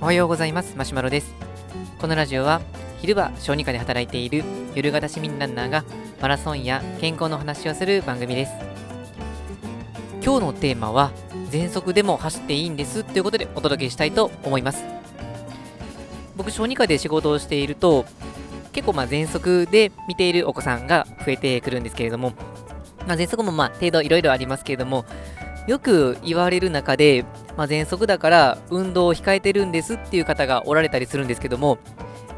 おはようございます。マシュマロです。このラジオは昼は小児科で働いている夜型市民ランナーがマラソンや健康の話をする番組です。今日のテーマは全速でも走っていいんです。ということでお届けしたいと思います。僕小児科で仕事をしていると結構まあ全速で見ているお子さんが増えてくるんですけれども、まあ、全速もまあ程度いろいろありますけれどもよく言われる中で、まあ、喘息だから運動を控えてるんですっていう方がおられたりするんですけども、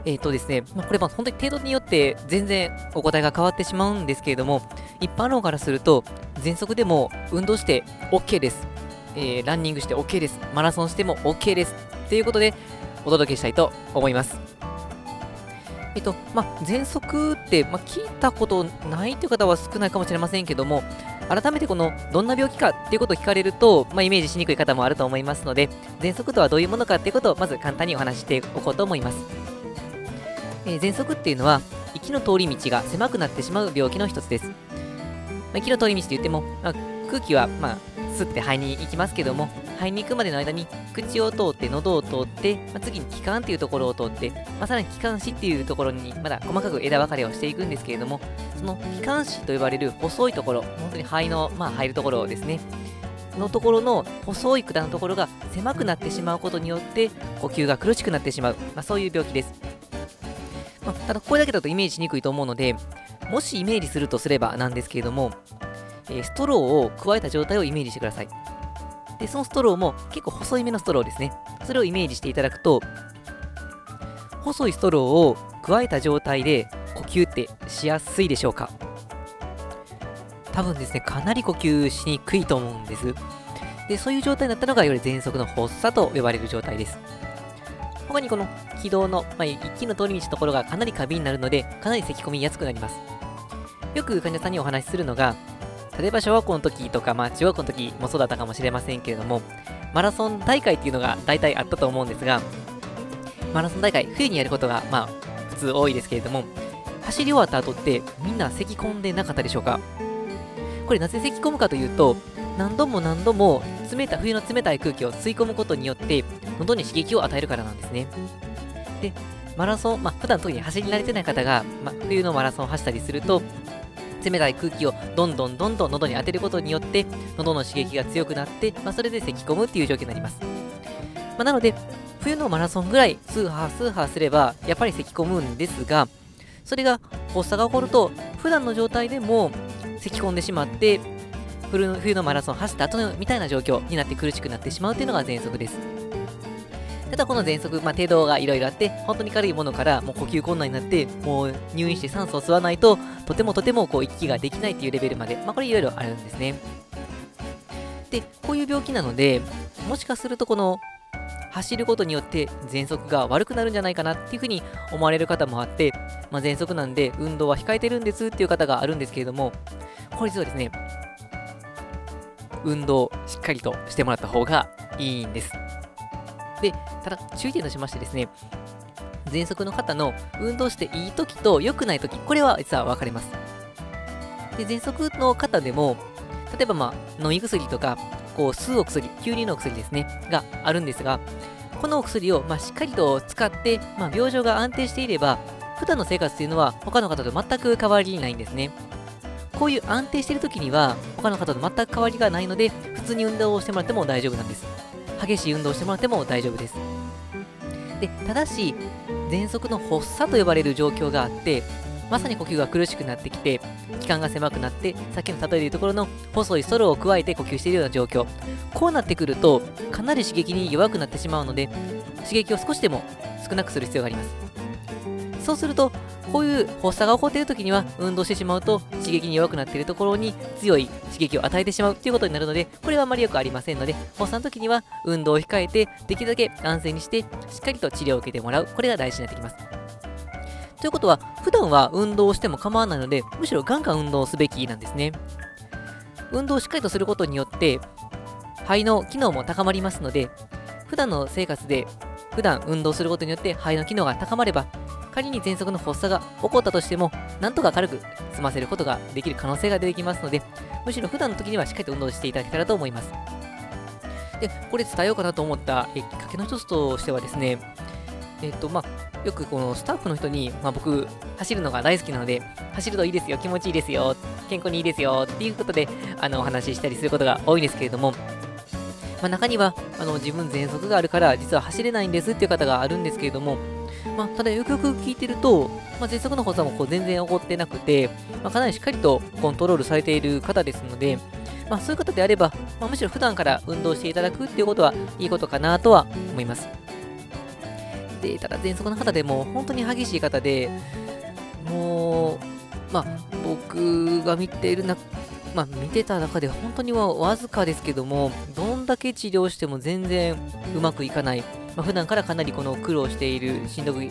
えっ、ー、とですね、まあ、これも本当に程度によって全然お答えが変わってしまうんですけれども、一般論からすると、喘息でも運動して OK です。えー、ランニングして OK です。マラソンしても OK です。ということで、お届けしたいと思います。えっと、まあ、喘息って、まあ、聞いたことないという方は少ないかもしれませんけども、改めてこの、どんな病気かっていうことを聞かれると、まあ、イメージしにくい方もあると思いますので、喘息とはどういうものかっていうことを、まず簡単にお話ししておこうと思います。えー、喘息っていうのは、息の通り道が狭くなってしまう病気の一つです。まあ、息の通り道って言っても、まあ、空気は、まあ、吸って肺に行きますけども、肺に行くまでの間に口を通って喉を通って、まあ、次に気管っていうところを通って、まあ、さらに気管支っていうところにまだ細かく枝分かれをしていくんですけれどもその気管支と呼ばれる細いところ本当に肺の、まあ、入るところですねのところの細い管のところが狭くなってしまうことによって呼吸が苦しくなってしまう、まあ、そういう病気です、まあ、ただこれだけだとイメージしにくいと思うのでもしイメージするとすればなんですけれども、え、ストローを加えた状態をイメージしてください。で、そのストローも結構細いめのストローですね。それをイメージしていただくと、細いストローを加えた状態で呼吸ってしやすいでしょうか多分ですね、かなり呼吸しにくいと思うんです。で、そういう状態になったのが、より喘息の発作と呼ばれる状態です。他にこの気道の、まあ、息の通り道のところがかなり過敏になるので、かなり咳き込みやすくなります。よく患者さんにお話しするのが、例えば小学校の時とか、まあ中学校の時もそうだったかもしれませんけれども、マラソン大会っていうのが大体あったと思うんですが、マラソン大会、冬にやることがまあ普通多いですけれども、走り終わった後ってみんな咳き込んでなかったでしょうか？これなぜ咳き込むかというと、何度も何度も冷た冬の冷たい空気を吸い込むことによって喉に刺激を与えるからなんですね。で、マラソン、まあ普段特に走り慣れてない方が、まあ、冬のマラソンを走ったりすると、冷たい空気をどんどんどんどん喉に当てることによって喉の刺激が強くなって、まあ、それで咳き込むっていう状況になります、まあ、なので冬のマラソンぐらいスーハースーハーすればやっぱり咳き込むんですがそれが発作が起こると普段の状態でも咳き込んでしまって冬のマラソン走った後のみたいな状況になって苦しくなってしまうというのが喘息です。ただこの喘息、まあ、程度がいろいろあって、本当に軽いものからもう呼吸困難になって、もう入院して酸素を吸わないと、とてもとてもこう息ができないっていうレベルまで、まあ、これいろいろあるんですね。で、こういう病気なので、もしかするとこの走ることによって喘息が悪くなるんじゃないかなっていうふうに思われる方もあって、まあ、喘息なんで運動は控えてるんですっていう方があるんですけれども、これ実はですね、運動しっかりとしてもらった方がいいんです。で、ただ注意点としましてですね、喘息の方の運動していい時と良くない時、これは実は分かれます。で、喘息の方でも、例えばまあ、飲み薬とか、こう、吸うお薬、吸入のお薬ですね、があるんですが、このお薬をまあしっかりと使って、まあ、病状が安定していれば、普段の生活というのは他の方と全く変わりないんですね。こういう安定している時には、他の方と全く変わりがないので、普通に運動をしてもらっても大丈夫なんです。激しい運動をしてもらっても大丈夫です。で、ただし、喘息の発作と呼ばれる状況があって、まさに呼吸が苦しくなってきて、気管が狭くなって、さっきの例えでいうところの細いストロを加えて呼吸しているような状況。こうなってくると、かなり刺激に弱くなってしまうので、刺激を少しでも少なくする必要があります。そうすると、こういう発作が起こっている時には運動してしまうと刺激に弱くなっているところに強い刺激を与えてしまうということになるのでこれはあまりよくありませんので発作の時には運動を控えてできるだけ安静にしてしっかりと治療を受けてもらう。これが大事になってきます。ということは普段は運動をしても構わないのでむしろガンガン運動すべきなんですね。運動をしっかりとすることによって肺の機能も高まりますので普段の生活で普段運動することによって肺の機能が高まれば仮に喘息の発作が起こったとしても、なんとか軽く済ませることができる可能性が出てきますので、むしろ普段の時にはしっかりと運動していただけたらと思います。で、これ伝えようかなと思ったきっかけの一つとしてはですね、えっ、と、まあ、よくこのスタッフの人に、まあ、僕、走るのが大好きなので、走るといいですよ、気持ちいいですよ、健康にいいですよ。っていうことで、あの、お話ししたりすることが多いんですけれども、まあ、中にはあの自分喘息があるから実は走れないんですっていう方があるんですけれども、まあ、ただよくよく聞いてると、まあ、喘息の発作もこう全然起こってなくて、まあ、かなりしっかりとコントロールされている方ですので、まあ、そういう方であれば、まあ、むしろ普段から運動していただくっていうことはいいことかなとは思います。で、ただ喘息の方でも本当に激しい方で、もう、まあ、僕が見ているな、まあ、見てた中で本当にはわずかですけども、どんだけ治療しても全然うまくいかない、まあ、普段からかなりこの苦労しているしんどい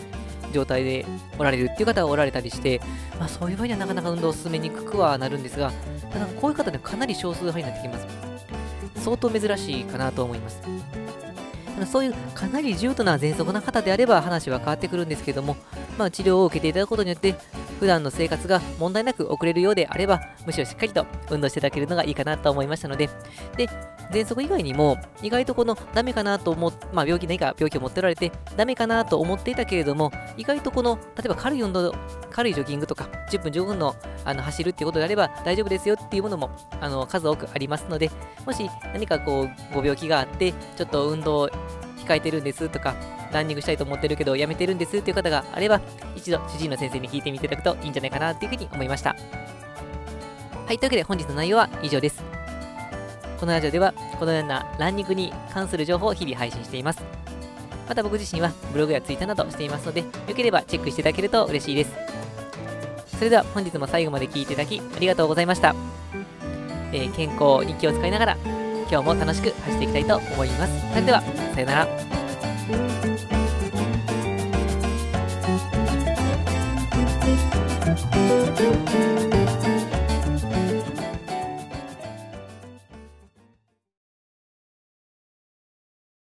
状態でおられるっていう方がおられたりして、まあ、そういう場合にはなかなか運動を進めにくくはなるんですが、ただこういう方でかなり少数派になってきます。相当珍しいかなと思います。そういうかなり重度な喘息な方であれば話は変わってくるんですけども、まあ、治療を受けていただくことによって普段の生活が問題なく送れるようであれば、むしろしっかりと運動していただけるのがいいかなと思いましたので、で、喘息以外にも、意外とこのダメかなと思っ、まあ、病気何か病気を持っておられて、ダメかなと思っていたけれども、意外とこの、例えば軽い運動、軽いジョギングとか、10分15分のあの走るっていうことであれば大丈夫ですよっていうものもあの数多くありますので、もし何かこう、ご病気があって、ちょっと運動を控えてるんですとか、ランニングしたいと思ってるけどやめてるんですっていう方があれば、一度主治医の先生に聞いてみていただくといいんじゃないかなっていうふうに思いました。はい、というわけで本日の内容は以上です。このラジオではこのようなランニングに関する情報を日々配信しています。また僕自身はブログやツイッターなどしていますので、よければチェックしていただけると嬉しいです。それでは本日も最後まで聴いていただきありがとうございました。えー、健康に気を使いながら今日も楽しく走っていきたいと思います。それでは、さようなら。